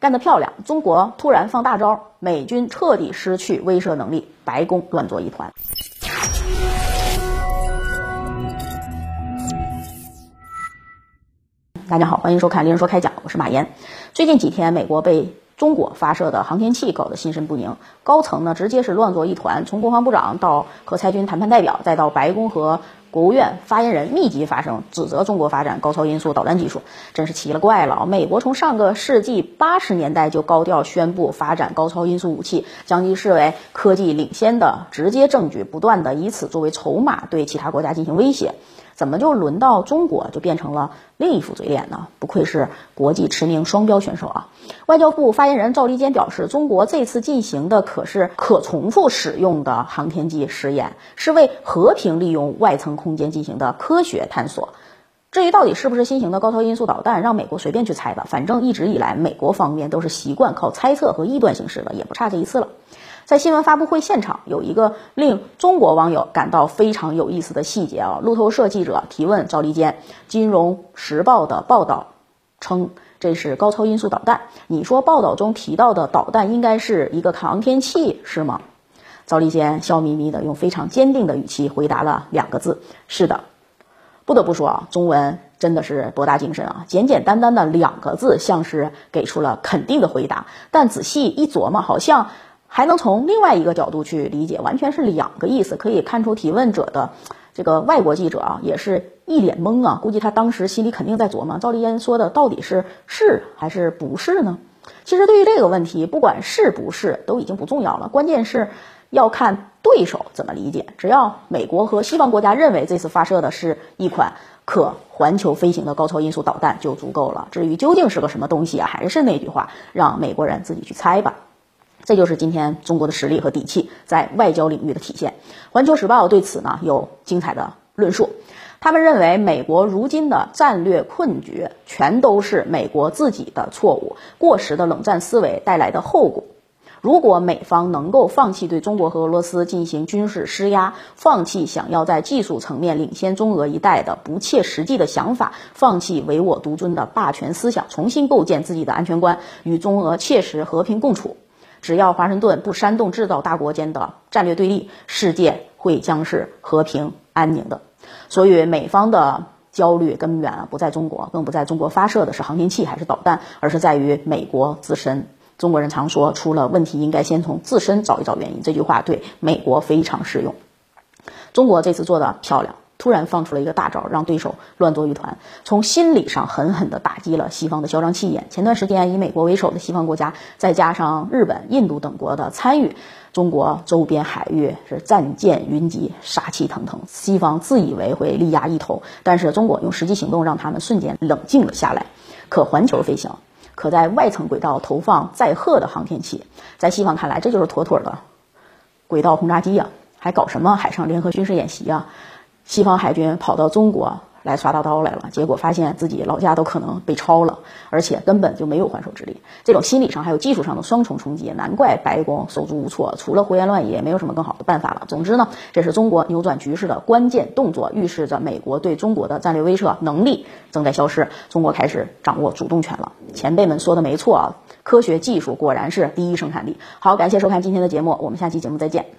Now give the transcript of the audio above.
干得漂亮！中国突然放大招，美军彻底失去威慑能力，白宫乱作一团。大家好，欢迎收看《丽人说开讲》，我是马岩。最近几天，美国被中国发射的航天器搞得心神不宁，高层呢直接是乱作一团，从国防部长到和裁军谈判代表，再到白宫和。国务院发言人密集发声，指责中国发展高超音速导弹技术，真是奇了怪了。美国从上个世纪八十年代就高调宣布发展高超音速武器，将其视为科技领先的直接证据，不断的以此作为筹码对其他国家进行威胁。怎么就轮到中国就变成了另一副嘴脸呢？不愧是国际驰名双标选手啊！外交部发言人赵立坚表示，中国这次进行的可是可重复使用的航天器实验，是为和平利用外层空间进行的科学探索。至于到底是不是新型的高超音速导弹，让美国随便去猜吧。反正一直以来，美国方面都是习惯靠猜测和臆断行事的，也不差这一次了。在新闻发布会现场，有一个令中国网友感到非常有意思的细节啊！路透社记者提问赵立坚，《金融时报》的报道称这是高超音速导弹，你说报道中提到的导弹应该是一个航天器是吗？赵立坚笑眯眯的用非常坚定的语气回答了两个字：是的。不得不说啊，中文真的是博大精深啊！简简单单的两个字，像是给出了肯定的回答，但仔细一琢磨，好像。还能从另外一个角度去理解，完全是两个意思。可以看出提问者的这个外国记者啊，也是一脸懵啊。估计他当时心里肯定在琢磨，赵立坚说的到底是是还是不是呢？其实对于这个问题，不管是不是都已经不重要了，关键是要看对手怎么理解。只要美国和西方国家认为这次发射的是一款可环球飞行的高超音速导弹就足够了。至于究竟是个什么东西啊，还是那句话，让美国人自己去猜吧。这就是今天中国的实力和底气在外交领域的体现。环球时报对此呢有精彩的论述，他们认为美国如今的战略困局全都是美国自己的错误，过时的冷战思维带来的后果。如果美方能够放弃对中国和俄罗斯进行军事施压，放弃想要在技术层面领先中俄一代的不切实际的想法，放弃唯我独尊的霸权思想，重新构建自己的安全观，与中俄切实和平共处。只要华盛顿不煽动制造大国间的战略对立，世界会将是和平安宁的。所以美方的焦虑根源，不在中国，更不在中国发射的是航天器还是导弹，而是在于美国自身。中国人常说，出了问题应该先从自身找一找原因，这句话对美国非常适用。中国这次做的漂亮。突然放出了一个大招，让对手乱作一团，从心理上狠狠地打击了西方的嚣张气焰。前段时间，以美国为首的西方国家，再加上日本、印度等国的参与，中国周边海域是战舰云集，杀气腾腾。西方自以为会力压一头，但是中国用实际行动让他们瞬间冷静了下来。可环球飞行，可在外层轨道投放载荷的航天器，在西方看来，这就是妥妥的轨道轰炸机呀，还搞什么海上联合军事演习啊？西方海军跑到中国来耍大刀来了，结果发现自己老家都可能被抄了，而且根本就没有还手之力。这种心理上还有技术上的双重冲击，难怪白宫手足无措，除了胡言乱语，也没有什么更好的办法了。总之呢，这是中国扭转局势的关键动作，预示着美国对中国的战略威慑能力正在消失，中国开始掌握主动权了。前辈们说的没错啊，科学技术果然是第一生产力。好，感谢收看今天的节目，我们下期节目再见。